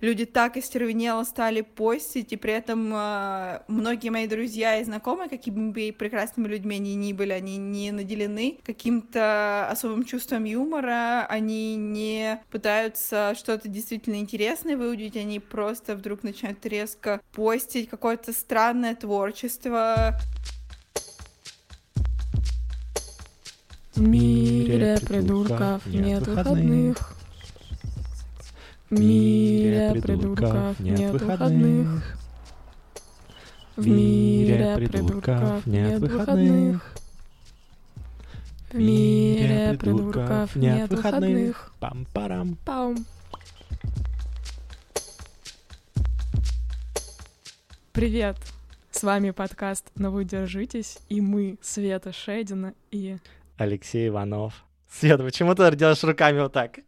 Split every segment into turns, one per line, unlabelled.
люди так остервенело стали постить, и при этом э, многие мои друзья и знакомые, какими бы прекрасными людьми они ни были, они не наделены каким-то особым чувством юмора, они не пытаются что-то действительно интересное выудить, они просто вдруг начинают резко постить какое-то странное творчество.
В мире придурков нет выходных. В мире придурков нет выходных. В мире придурков нет выходных. В мире придурков нет выходных.
Пам-парам.
Паум. Привет! С вами подкаст «Но вы держитесь» и мы, Света Шедина и...
Алексей Иванов. Света, почему ты делаешь руками вот так?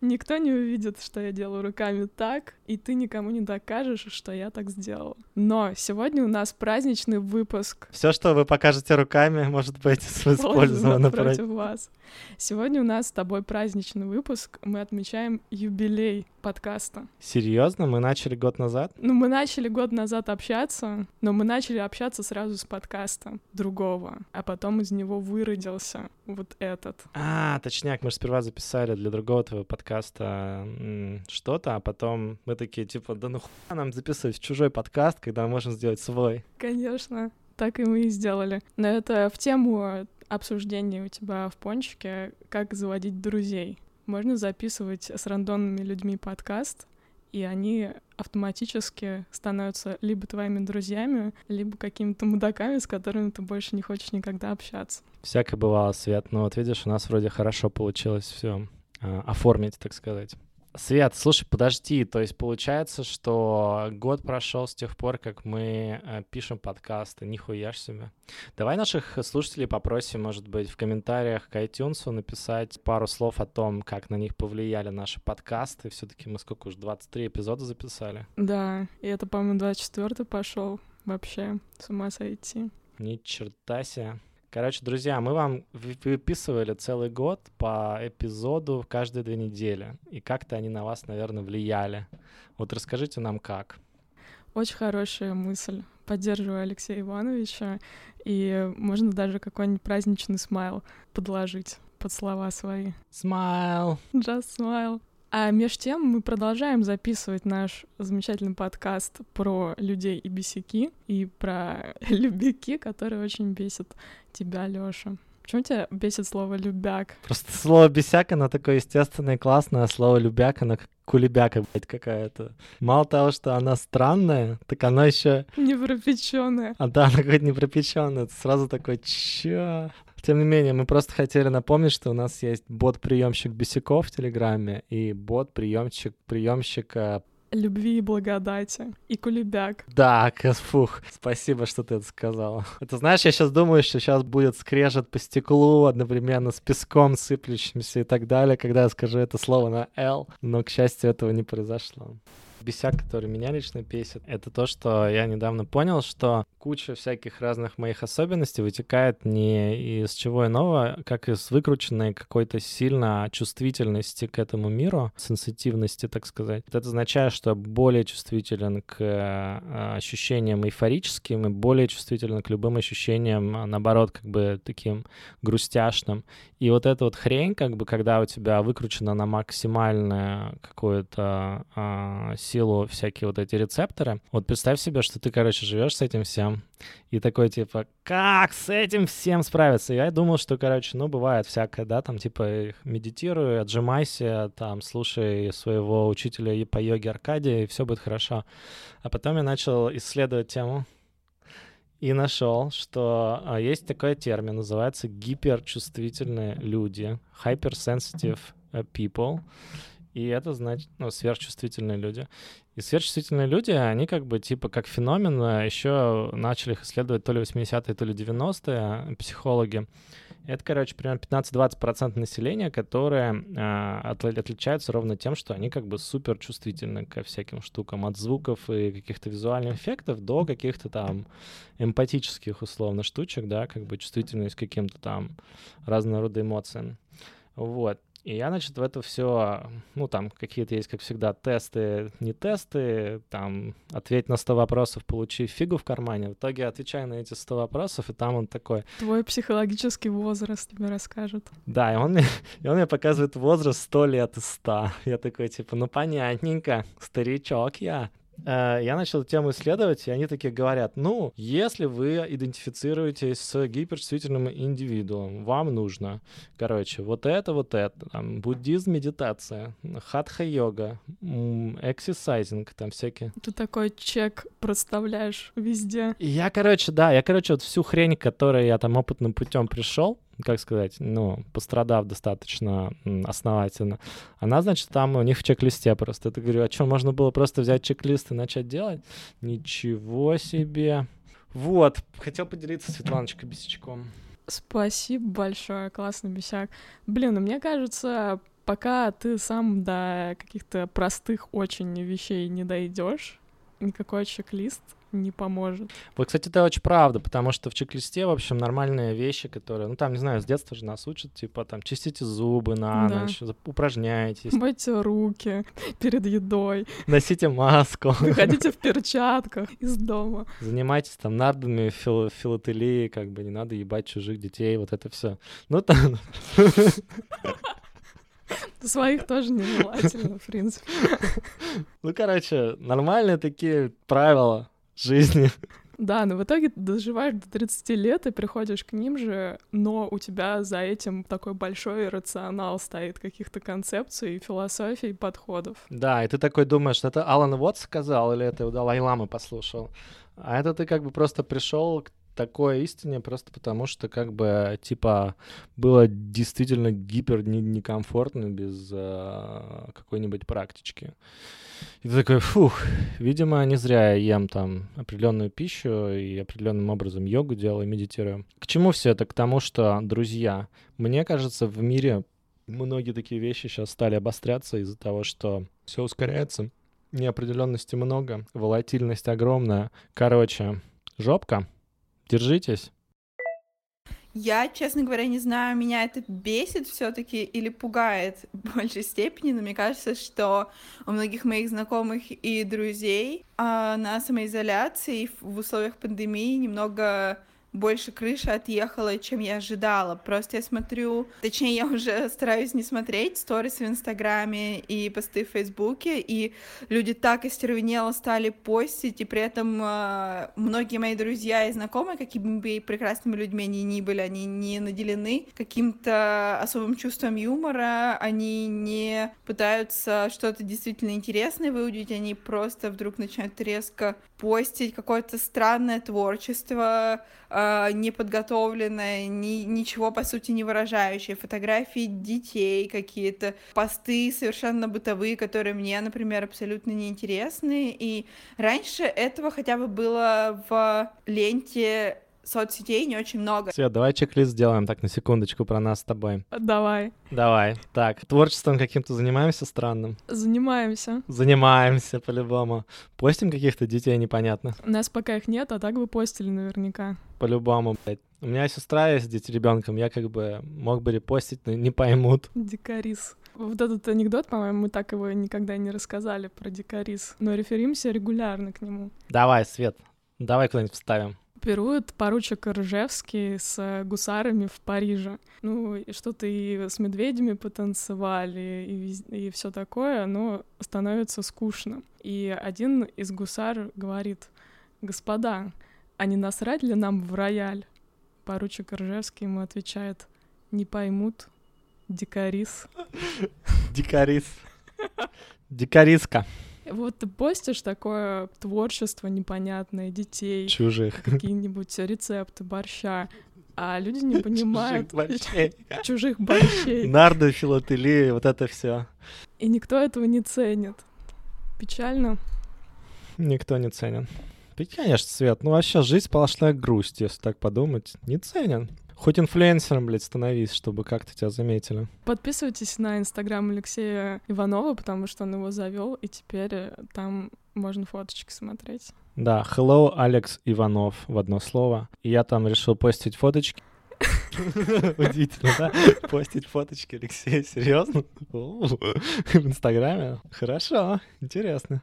Никто не увидит, что я делаю руками так, и ты никому не докажешь, что я так сделала. Но сегодня у нас праздничный выпуск.
Все, что вы покажете руками, может быть использовано
против вас. Сегодня у нас с тобой праздничный выпуск. Мы отмечаем юбилей подкаста.
Серьезно? Мы начали год назад?
Ну, мы начали год назад общаться, но мы начали общаться сразу с подкаста другого, а потом из него выродился вот этот.
А, точняк, мы же сперва записали для другого твоего подкаста что-то, а потом мы такие, типа, да ну хуя нам записывать чужой подкаст, когда можем сделать свой.
Конечно, так и мы и сделали. Но это в тему обсуждения у тебя в пончике, как заводить друзей. Можно записывать с рандомными людьми подкаст, и они автоматически становятся либо твоими друзьями, либо какими-то мудаками, с которыми ты больше не хочешь никогда общаться.
Всякое бывало, Свет. Но вот видишь, у нас вроде хорошо получилось все э, оформить, так сказать. Свет, слушай, подожди, то есть получается, что год прошел с тех пор, как мы э, пишем подкасты, нихуя ж себе. Давай наших слушателей попросим, может быть, в комментариях к iTunes написать пару слов о том, как на них повлияли наши подкасты. Все-таки мы сколько уж, 23 эпизода записали?
Да, и это, по-моему, 24 пошел вообще, с ума сойти.
Ни черта себе. Короче, друзья, мы вам выписывали целый год по эпизоду каждые две недели. И как-то они на вас, наверное, влияли. Вот расскажите нам, как.
Очень хорошая мысль. Поддерживаю Алексея Ивановича. И можно даже какой-нибудь праздничный смайл подложить под слова свои.
Смайл.
Just smile. А между тем мы продолжаем записывать наш замечательный подкаст про людей и бесяки, и про любяки, которые очень бесят тебя, Лёша. Почему тебя бесит слово «любяк»?
Просто слово «бесяк», оно такое естественное и классное, а слово «любяк», оно как кулебяка, блядь, какая-то. Мало того, что она странная, так она еще
Не пропеченная.
А да, она какая-то не пропеченная. Ты сразу такой, чё? Тем не менее, мы просто хотели напомнить, что у нас есть бот-приемщик бесяков в Телеграме и бот-приемщик приемщика
любви и благодати. И кулебяк.
Да, фух, спасибо, что ты это сказала. Это знаешь, я сейчас думаю, что сейчас будет скрежет по стеклу одновременно с песком сыплющимся и так далее, когда я скажу это слово на «Л», но, к счастью, этого не произошло бесяк, который меня лично бесит, это то, что я недавно понял, что куча всяких разных моих особенностей вытекает не из чего иного, как из выкрученной какой-то сильно чувствительности к этому миру, сенситивности, так сказать. Это означает, что более чувствителен к э, ощущениям эйфорическим и более чувствителен к любым ощущениям, а, наоборот, как бы таким грустяшным. И вот эта вот хрень, как бы, когда у тебя выкручена на максимальное какое-то а, силу всякие вот эти рецепторы. Вот представь себе, что ты, короче, живешь с этим всем, и такой, типа, как с этим всем справиться? Я думал, что, короче, ну, бывает всякое, да, там, типа, медитируй, отжимайся, там, слушай своего учителя по йоге Аркадия, и все будет хорошо. А потом я начал исследовать тему, и нашел, что а, есть такой термин, называется гиперчувствительные люди, hypersensitive э, people. И это значит, ну, сверхчувствительные люди. И сверхчувствительные люди, они как бы типа как феномен а, еще начали их исследовать то ли 80-е, то ли 90-е психологи. Это, короче, примерно 15-20% населения, которые э, отличаются ровно тем, что они как бы супер чувствительны ко всяким штукам, от звуков и каких-то визуальных эффектов до каких-то там эмпатических условно штучек, да, как бы чувствительность к каким-то там разного рода эмоциям. Вот. И я, значит, в это все, ну, там какие-то есть, как всегда, тесты, не тесты, там, ответь на 100 вопросов, получи фигу в кармане. В итоге отвечаю на эти 100 вопросов, и там он такой...
Твой психологический возраст тебе расскажет.
Да, и он мне, и он мне показывает возраст 100 лет из 100. Я такой, типа, ну, понятненько, старичок я. Э, я начал тему исследовать, и они такие говорят, ну, если вы идентифицируетесь с гиперчувствительным индивидуумом, вам нужно, короче, вот это, вот это, там, буддизм, медитация, хатха-йога, эксерсайзинг, там всякие.
Ты такой чек проставляешь везде.
И я, короче, да, я, короче, вот всю хрень, которой я там опытным путем пришел, как сказать, ну, пострадав достаточно основательно, она, значит, там у них в чек-листе просто. Это говорю, а что, можно было просто взять чек-лист и начать делать? Ничего себе. Вот, хотел поделиться Светланочкой Бесячком.
Спасибо большое, классный бесяк. Блин, ну мне кажется, пока ты сам до каких-то простых очень вещей не дойдешь, никакой чек-лист не поможет.
Вот, кстати, это очень правда, потому что в чек-листе, в общем, нормальные вещи, которые, ну, там, не знаю, с детства же нас учат, типа, там, чистите зубы на да. ночь, упражняйтесь.
Мойте руки перед едой.
Носите маску.
Выходите в перчатках из дома.
Занимайтесь там нардами, фил филателией, как бы, не надо ебать чужих детей, вот это все. Ну, там...
Своих тоже нежелательно, в принципе.
Ну, короче, нормальные такие правила жизни.
Да, но в итоге ты доживаешь до 30 лет и приходишь к ним же, но у тебя за этим такой большой рационал стоит каких-то концепций, философий, подходов.
Да, и ты такой думаешь, это Алан Уотт сказал или это у Далай-Ламы послушал? А это ты как бы просто пришел к такой истине просто потому, что как бы типа было действительно гипер некомфортно без э, какой-нибудь практички. И ты такой, фух, видимо, не зря я ем там определенную пищу и определенным образом йогу делаю, медитирую. К чему все это? К тому, что, друзья, мне кажется, в мире многие такие вещи сейчас стали обостряться из-за того, что все ускоряется, неопределенности много, волатильность огромная. Короче, жопка, держитесь.
Я, честно говоря, не знаю, меня это бесит все-таки или пугает в большей степени, но мне кажется, что у многих моих знакомых и друзей а, на самоизоляции в условиях пандемии немного больше крыши отъехала, чем я ожидала. Просто я смотрю, точнее, я уже стараюсь не смотреть сторис в Инстаграме и посты в Фейсбуке, и люди так остервенело стали постить, и при этом э, многие мои друзья и знакомые, какими бы прекрасными людьми они ни были, они не наделены каким-то особым чувством юмора, они не пытаются что-то действительно интересное выудить, они просто вдруг начинают резко постить какое-то странное творчество, э, неподготовленное, ни, ничего, по сути, не выражающее. Фотографии детей какие-то, посты совершенно бытовые, которые мне, например, абсолютно неинтересны. И раньше этого хотя бы было в ленте соцсетей не очень много.
Свет, давай чек-лист сделаем так на секундочку про нас с тобой.
Давай.
Давай. Так, творчеством каким-то занимаемся странным?
Занимаемся.
Занимаемся, по-любому. Постим каких-то детей непонятно?
У нас пока их нет, а так бы постили наверняка.
По-любому, блядь. У меня сестра есть с детьми ребенком, я как бы мог бы репостить, но не поймут.
Дикарис. Вот этот анекдот, по-моему, мы так его никогда не рассказали про дикарис, но реферимся регулярно к нему.
Давай, Свет, давай куда-нибудь вставим
пирует поручик Ржевский с гусарами в Париже. Ну, что-то и с медведями потанцевали, и, и все такое, но становится скучно. И один из гусар говорит, господа, а не насрать ли нам в рояль? Поручик Ржевский ему отвечает, не поймут, дикарис.
Дикарис. Дикариска.
Вот ты постишь такое творчество непонятное детей.
Чужих.
Какие-нибудь рецепты борща. А люди не понимают
чужих борщей.
чужих борщей.
Нарды, филателии, вот это все.
И никто этого не ценит. Печально.
Никто не ценен. Конечно, Свет, ну вообще жизнь сплошная грусть, если так подумать. Не ценен. Хоть инфлюенсером, блядь, становись, чтобы как-то тебя заметили.
Подписывайтесь на инстаграм Алексея Иванова, потому что он его завел, и теперь э, там можно фоточки смотреть.
Да, hello, Алекс Иванов в одно слово. И я там решил постить фоточки. Удивительно, да? Постить фоточки Алексея, серьезно? В Инстаграме? Хорошо, интересно.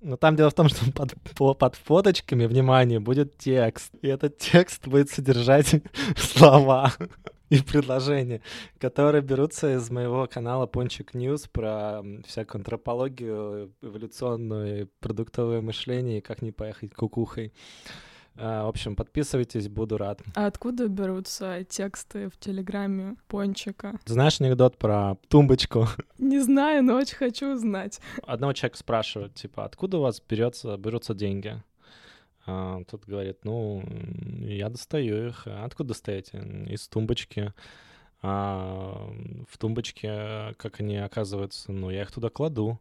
Но там дело в том, что под, по, под фоточками, внимание, будет текст. И этот текст будет содержать слова и предложения, которые берутся из моего канала Пончик News про всякую антропологию, эволюционное продуктовое мышление и как не поехать кукухой. А, в общем, подписывайтесь, буду рад.
А откуда берутся тексты в Телеграме Пончика?
Знаешь анекдот про тумбочку?
Не знаю, но очень хочу узнать.
Одного человека спрашивают, типа, откуда у вас берется, берутся деньги? А, тот говорит, ну, я достаю их. А откуда достаете? Из тумбочки. А в тумбочке, как они оказываются, ну, я их туда кладу.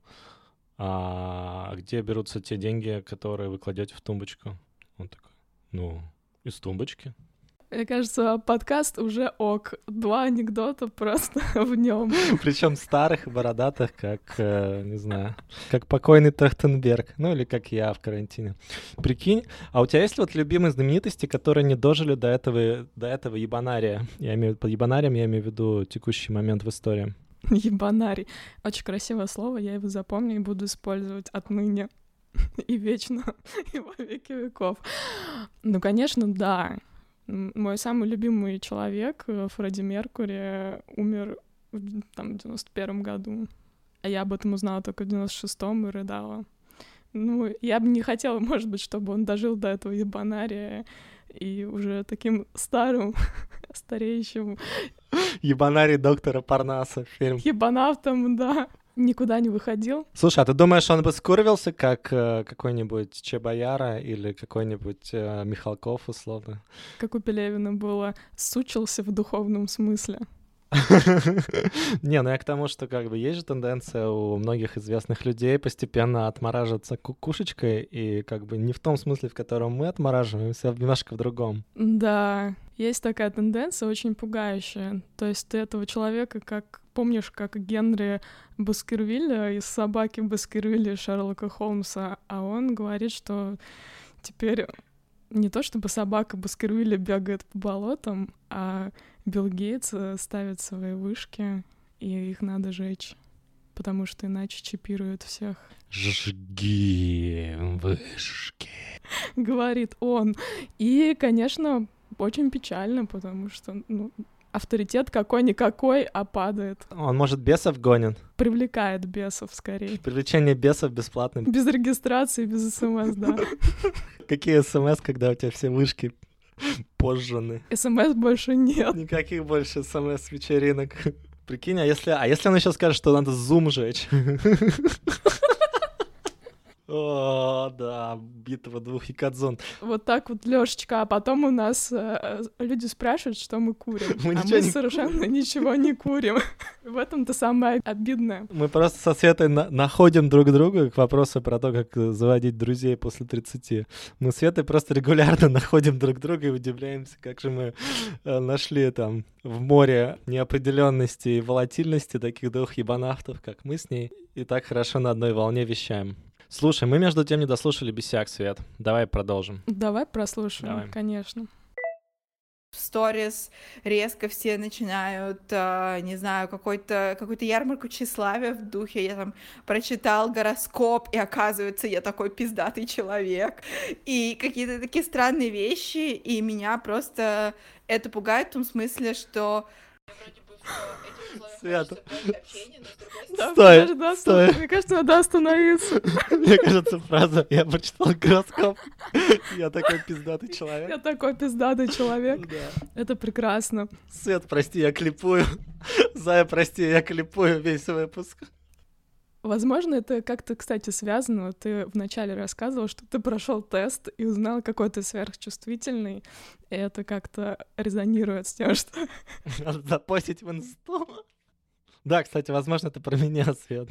А где берутся те деньги, которые вы кладете в тумбочку? Он такой, ну, из тумбочки.
Мне кажется, подкаст уже ок. Два анекдота просто в нем.
Причем старых и бородатых, как, э, не знаю, как покойный Трахтенберг. Ну или как я в карантине. Прикинь, а у тебя есть вот любимые знаменитости, которые не дожили до этого, до этого ебанария? Я имею под ебанарием я имею в виду текущий момент в истории.
Ебанарий. Очень красивое слово, я его запомню и буду использовать отныне и вечно, и во веки веков. Ну, конечно, да. Мой самый любимый человек, э, Фредди Меркури, умер в, там, в 91 году. А я об этом узнала только в 96-м и рыдала. Ну, я бы не хотела, может быть, чтобы он дожил до этого ебанария и уже таким старым, стареющим...
Ебанарий доктора Парнаса, фильм.
Ебанавтом, да никуда не выходил.
Слушай, а ты думаешь, он бы скурвился, как э, какой-нибудь Чебояра или какой-нибудь э, Михалков, условно?
Как у Пелевина было, сучился в духовном смысле.
Не, ну я к тому, что как бы есть же тенденция у многих известных людей постепенно отмораживаться кукушечкой, и как бы не в том смысле, в котором мы отмораживаемся, а немножко в другом.
Да, есть такая тенденция очень пугающая. То есть ты этого человека, как помнишь, как Генри Баскервилля из «Собаки Баскервилля» Шерлока Холмса, а он говорит, что теперь не то чтобы собака Баскервилля бегает по болотам, а Билл Гейтс э, ставит свои вышки, и их надо жечь, потому что иначе чипируют всех.
Жги вышки.
Говорит он. И, конечно, очень печально, потому что, ну, авторитет какой-никакой, а падает.
Он, может, бесов гонит?
Привлекает бесов, скорее.
Привлечение бесов бесплатно.
Без регистрации, без смс, да.
Какие смс, когда у тебя все вышки позжены?
СМС больше нет.
Никаких больше смс-вечеринок. Прикинь, а если, а если он еще скажет, что надо зум жечь? О, да, битва двух якадзон.
Вот так вот, Лешечка, а потом у нас э, люди спрашивают, что мы курим. Мы а мы не совершенно курим. ничего не курим. В этом-то самое обидное.
Мы просто со Светой на- находим друг друга к вопросу про то, как заводить друзей после 30. Мы с Светой просто регулярно находим друг друга и удивляемся, как же мы э, нашли там в море неопределенности и волатильности таких двух ебанавтов, как мы с ней, и так хорошо на одной волне вещаем. Слушай, мы между тем не дослушали бесяк, Свет. Давай продолжим.
Давай прослушаем, Давай. конечно.
В сторис резко все начинают, э, не знаю, какой-то какую-то ярмарку тщеславия в духе. Я там прочитал гороскоп, и оказывается, я такой пиздатый человек. И какие-то такие странные вещи, и меня просто это пугает в том смысле, что
Свято.
Да, стой, стой. Мне кажется, надо остановиться.
Мне кажется, фраза «я прочитал гороскоп», я такой пиздатый человек.
Я такой пиздатый человек. Да. Это прекрасно.
Свет, прости, я клипую. Зая, прости, я клипую весь выпуск.
Возможно, это как-то, кстати, связано. Ты вначале рассказывал, что ты прошел тест и узнал, какой ты сверхчувствительный. И это как-то резонирует с тем, что...
Надо запостить в инсту. Да, кстати, возможно, это про меня, Свет,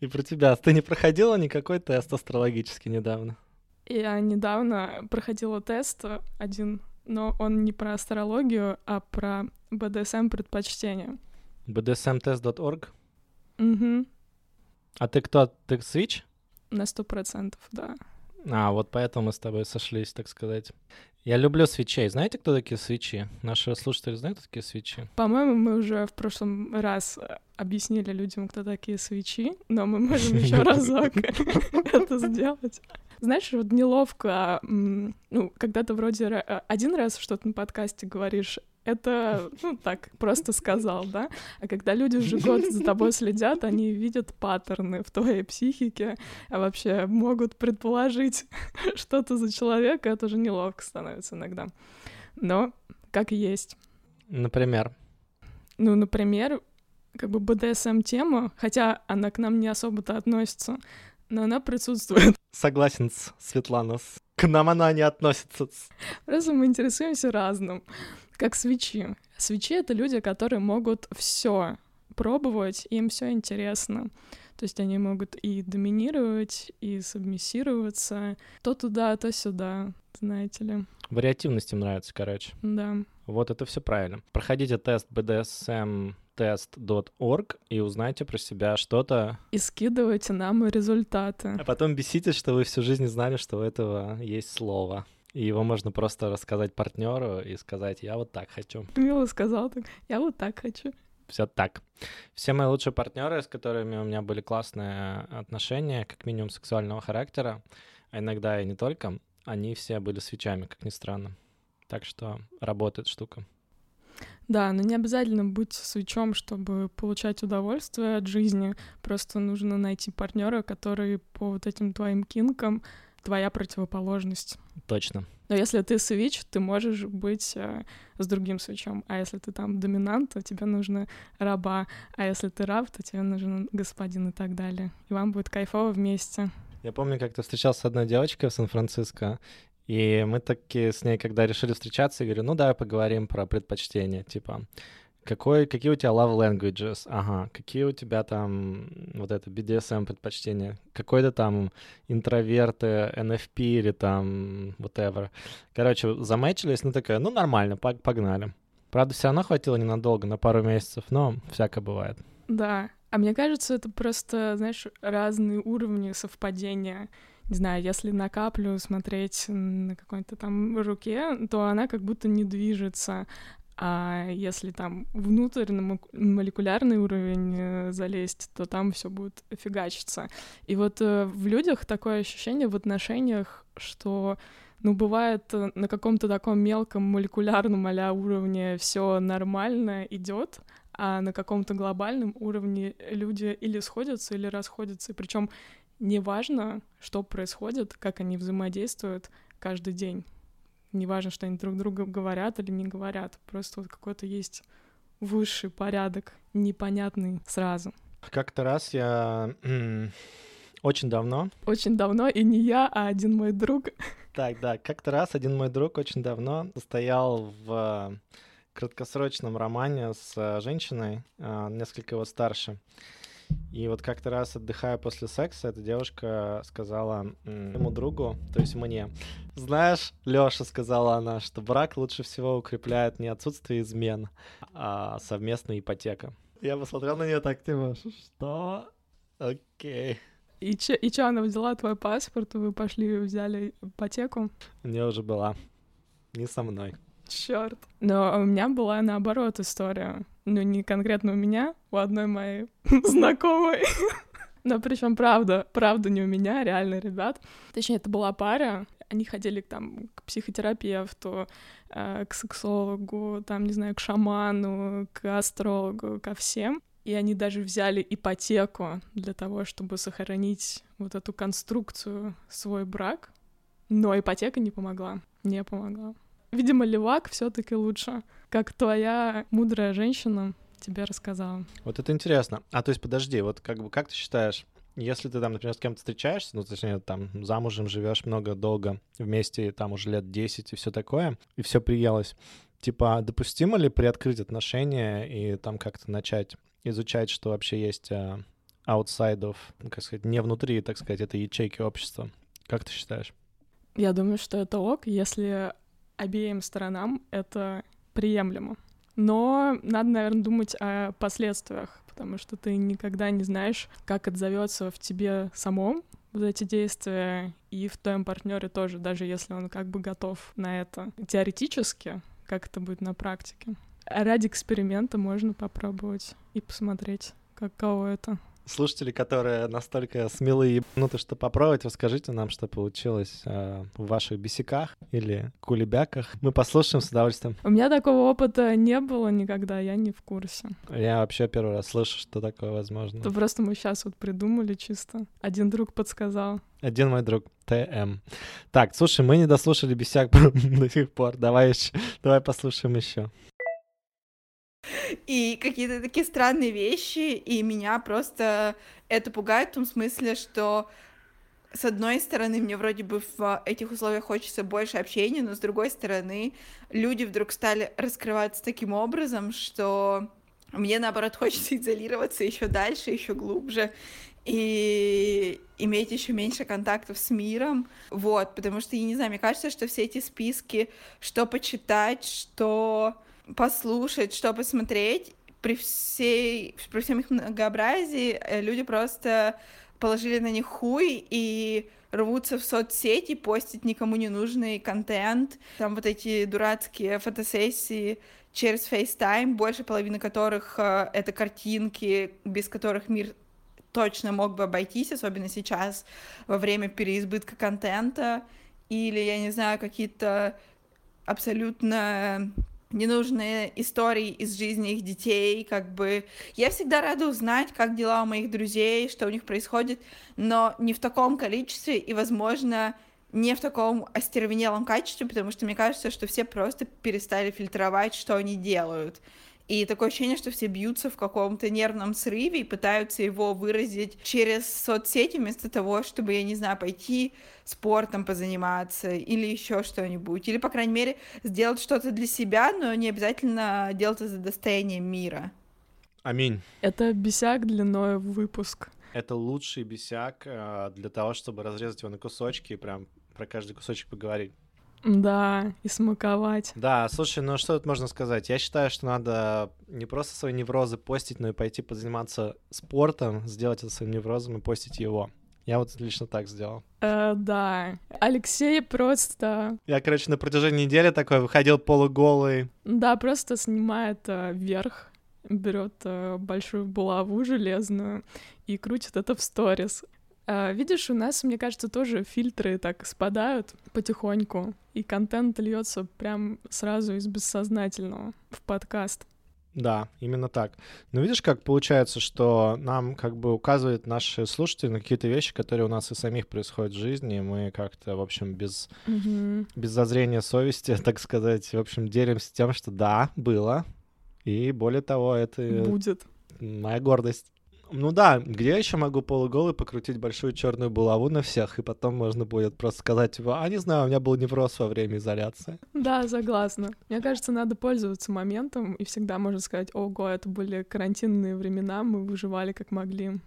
и про тебя. Ты не проходила никакой тест астрологический недавно?
Я недавно проходила тест один, но он не про астрологию, а про BDSM предпочтения.
bdsmtest.org?
Угу.
А ты кто? Ты Switch?
На сто процентов, да.
А, вот поэтому мы с тобой сошлись, так сказать. Я люблю свечей. Знаете, кто такие свечи? Наши слушатели знают, кто такие свечи?
По-моему, мы уже в прошлом раз э, объяснили людям, кто такие свечи, но мы можем еще разок это сделать. Знаешь, вот неловко, ну, когда ты вроде э, один раз что-то на подкасте говоришь, это, ну, так, просто сказал, да? А когда люди уже год за тобой следят, они видят паттерны в твоей психике, а вообще могут предположить что-то за человека, это уже неловко становится иногда. Но как есть.
Например?
Ну, например, как бы БДСМ-тема, хотя она к нам не особо-то относится, но она присутствует.
Согласен Светлана. К нам она не относится.
Просто мы интересуемся разным как свечи. Свечи — это люди, которые могут все пробовать, им все интересно. То есть они могут и доминировать, и сабмиссироваться, то туда, то сюда, знаете ли.
Вариативность им нравится, короче.
Да.
Вот это все правильно. Проходите тест BDSM test.org и узнайте про себя что-то.
И скидывайте нам результаты.
А потом беситесь, что вы всю жизнь знали, что у этого есть слово. И его можно просто рассказать партнеру и сказать, я вот так хочу.
Мило сказал так, я вот так хочу.
Все так. Все мои лучшие партнеры, с которыми у меня были классные отношения, как минимум сексуального характера, а иногда и не только, они все были свечами, как ни странно. Так что работает штука.
Да, но не обязательно быть свечом, чтобы получать удовольствие от жизни. Просто нужно найти партнера, который по вот этим твоим кинкам твоя противоположность.
Точно.
Но если ты свич, ты можешь быть э, с другим свечом. А если ты там доминант, то тебе нужно раба. А если ты раб, то тебе нужен господин и так далее. И вам будет кайфово вместе.
Я помню, как ты встречался с одной девочкой в Сан-Франциско, и мы таки с ней, когда решили встречаться, я говорю, ну давай поговорим про предпочтения, типа, какой, какие у тебя love languages? Ага. Какие у тебя там вот это BDSM предпочтения? Какой-то там интроверты, NFP или там whatever. Короче, заметчились, ну такая, ну нормально, погнали. Правда, все равно хватило ненадолго, на пару месяцев, но всякое бывает.
Да, а мне кажется, это просто, знаешь, разные уровни совпадения. Не знаю, если на каплю смотреть на какой-то там руке, то она как будто не движется, а если там внутрь на молекулярный уровень э, залезть, то там все будет фигачиться. И вот э, в людях такое ощущение в отношениях, что ну, бывает э, на каком-то таком мелком молекулярном а уровне все нормально идет, а на каком-то глобальном уровне люди или сходятся, или расходятся. Причем неважно, что происходит, как они взаимодействуют каждый день неважно, что они друг другу говорят или не говорят, просто вот какой-то есть высший порядок, непонятный сразу.
Как-то раз я очень давно.
Очень давно, и не я, а один мой друг.
Так, да, как-то раз один мой друг очень давно состоял в краткосрочном романе с женщиной, а, несколько его старше. И вот как-то раз, отдыхая после секса, эта девушка сказала ему другу, то есть мне, знаешь, Лёша, сказала она, что брак лучше всего укрепляет не отсутствие измен, а совместная ипотека. Я посмотрел на нее так, типа, что? Окей.
И че, и че, она взяла твой паспорт, вы пошли взяли ипотеку?
У нее уже была. Не со мной.
Черт. Но у меня была наоборот история. Ну, не конкретно у меня, у одной моей знакомой. Но причем правда, правда не у меня, реально ребят. Точнее, это была пара, они ходили там к психотерапевту, э, к сексологу, там, не знаю, к шаману, к астрологу, ко всем. И они даже взяли ипотеку для того, чтобы сохранить вот эту конструкцию, свой брак. Но ипотека не помогла, не помогла. Видимо, левак все таки лучше, как твоя мудрая женщина тебе рассказала.
Вот это интересно. А то есть, подожди, вот как бы как ты считаешь, если ты там, например, с кем-то встречаешься, ну, точнее, там, замужем живешь много, долго вместе, там уже лет 10 и все такое, и все приелось, типа, допустимо ли приоткрыть отношения и там как-то начать изучать, что вообще есть а, аутсайдов, как сказать, не внутри, так сказать, этой ячейки общества? Как ты считаешь?
Я думаю, что это ок, если обеим сторонам это приемлемо. Но надо, наверное, думать о последствиях, потому что ты никогда не знаешь, как отзовется в тебе самом вот эти действия и в твоем партнере тоже, даже если он как бы готов на это теоретически, как это будет на практике. Ради эксперимента можно попробовать и посмотреть, каково это
слушатели, которые настолько смелые и ебануты, что попробовать, расскажите нам, что получилось э, в ваших бесиках или кулебяках. Мы послушаем с удовольствием.
У меня такого опыта не было никогда, я не в курсе.
Я вообще первый раз слышу, что такое возможно.
Это просто мы сейчас вот придумали чисто. Один друг подсказал.
Один мой друг. ТМ. Так, слушай, мы не дослушали бесяк до сих пор. Давай, еще, давай послушаем еще
и какие-то такие странные вещи, и меня просто это пугает в том смысле, что с одной стороны, мне вроде бы в этих условиях хочется больше общения, но с другой стороны, люди вдруг стали раскрываться таким образом, что мне, наоборот, хочется изолироваться еще дальше, еще глубже и иметь еще меньше контактов с миром, вот, потому что, я не знаю, мне кажется, что все эти списки, что почитать, что послушать, что посмотреть, при всей, при всем их многообразии э, люди просто положили на них хуй и рвутся в соцсети, постить никому не нужный контент. Там вот эти дурацкие фотосессии через FaceTime, больше половины которых э, это картинки, без которых мир точно мог бы обойтись, особенно сейчас, во время переизбытка контента, или, я не знаю, какие-то абсолютно ненужные истории из жизни их детей, как бы... Я всегда рада узнать, как дела у моих друзей, что у них происходит, но не в таком количестве и, возможно, не в таком остервенелом качестве, потому что мне кажется, что все просто перестали фильтровать, что они делают. И такое ощущение, что все бьются в каком-то нервном срыве и пытаются его выразить через соцсети вместо того, чтобы, я не знаю, пойти спортом позаниматься или еще что-нибудь. Или, по крайней мере, сделать что-то для себя, но не обязательно делать это за достоянием мира.
Аминь.
Это бесяк длиной в выпуск.
Это лучший бесяк э, для того, чтобы разрезать его на кусочки и прям про каждый кусочек поговорить.
Да, и смаковать.
Да, слушай, ну что тут можно сказать? Я считаю, что надо не просто свои неврозы постить, но и пойти позаниматься спортом, сделать это своим неврозом и постить его. Я вот лично так сделал.
Э, да. Алексей просто...
Я, короче, на протяжении недели такой выходил полуголый.
Да, просто снимает э, вверх, берет э, большую булаву железную и крутит это в сторис. А, видишь, у нас, мне кажется, тоже фильтры так спадают потихоньку, и контент льется прям сразу из бессознательного в подкаст.
Да, именно так. Но видишь, как получается, что нам как бы указывают наши слушатели на какие-то вещи, которые у нас и самих происходят в жизни, и мы как-то, в общем, без, угу. без зазрения совести, так сказать, в общем, делимся тем, что да, было, и более того, это...
Будет.
Моя гордость. Ну да, где я еще могу полуголый покрутить большую черную булаву на всех, и потом можно будет просто сказать, типа, а не знаю, у меня был невроз во время изоляции.
Да, согласна. Мне кажется, надо пользоваться моментом, и всегда можно сказать, ого, это были карантинные времена, мы выживали как могли.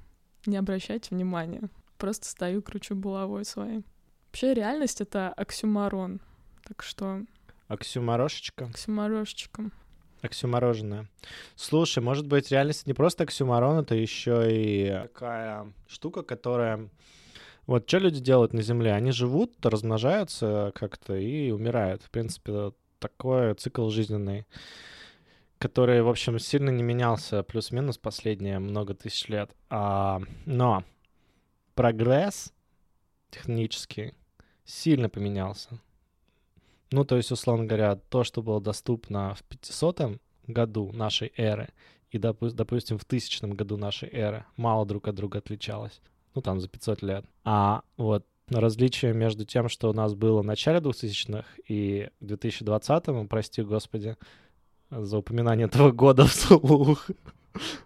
Не обращайте внимания. Просто стою, кручу булавой своей. Вообще реальность — это оксюмарон. Так что...
Оксюмарошечка?
Оксюмарошечка.
Оксюмороженое. Слушай, может быть, реальность не просто оксюмарон, это еще и такая штука, которая... Вот что люди делают на Земле? Они живут, размножаются как-то и умирают. В принципе, такой цикл жизненный, который, в общем, сильно не менялся плюс-минус последние много тысяч лет. А, но прогресс технический сильно поменялся. Ну, то есть, условно говоря, то, что было доступно в 500 году нашей эры и, допу- допустим, в тысячном году нашей эры, мало друг от друга отличалось. Ну, там, за 500 лет. А вот различие между тем, что у нас было в начале 2000-х и 2020-м, прости господи, за упоминание этого года вслух,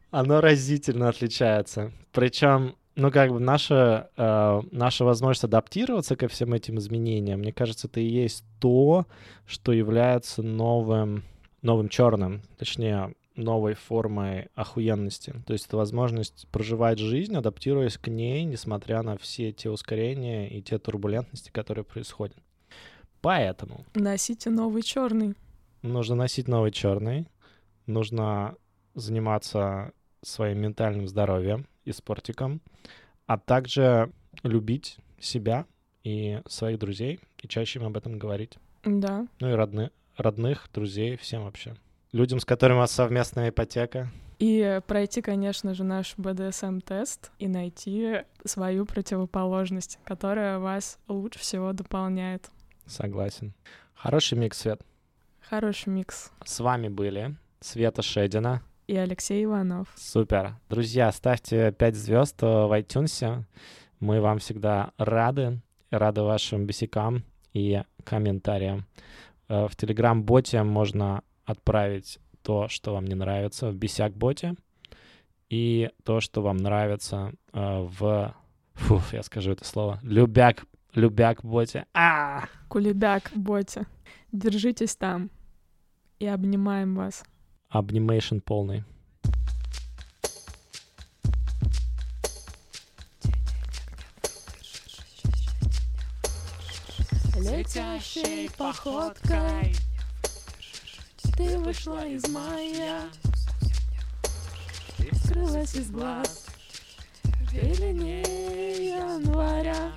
оно разительно отличается. Причем ну, как бы наша, э, наша возможность адаптироваться ко всем этим изменениям, мне кажется, это и есть то, что является новым, новым черным, точнее, новой формой охуенности. То есть это возможность проживать жизнь, адаптируясь к ней, несмотря на все те ускорения и те турбулентности, которые происходят. Поэтому...
Носите новый черный.
Нужно носить новый черный. Нужно заниматься своим ментальным здоровьем и спортиком, а также любить себя и своих друзей, и чаще им об этом говорить.
Да.
Ну и родны, родных, друзей, всем вообще. Людям, с которыми у вас совместная ипотека.
И пройти, конечно же, наш БДСМ-тест и найти свою противоположность, которая вас лучше всего дополняет.
Согласен. Хороший микс, Свет.
Хороший микс.
С вами были Света Шедина
и Алексей Иванов.
Супер. Друзья, ставьте 5 звезд в iTunes. Мы вам всегда рады, рады вашим бесикам и комментариям. Э, в Телеграм-боте можно отправить то, что вам не нравится в бесяк-боте, и то, что вам нравится э, в... Фу, я скажу это слово. Любяк, любяк-боте. А!
Кулебяк-боте. Держитесь там. И обнимаем вас.
Обнимейшн полный.
Летящей походкой. Ты вышла из мая. Скрылась из глаз. В января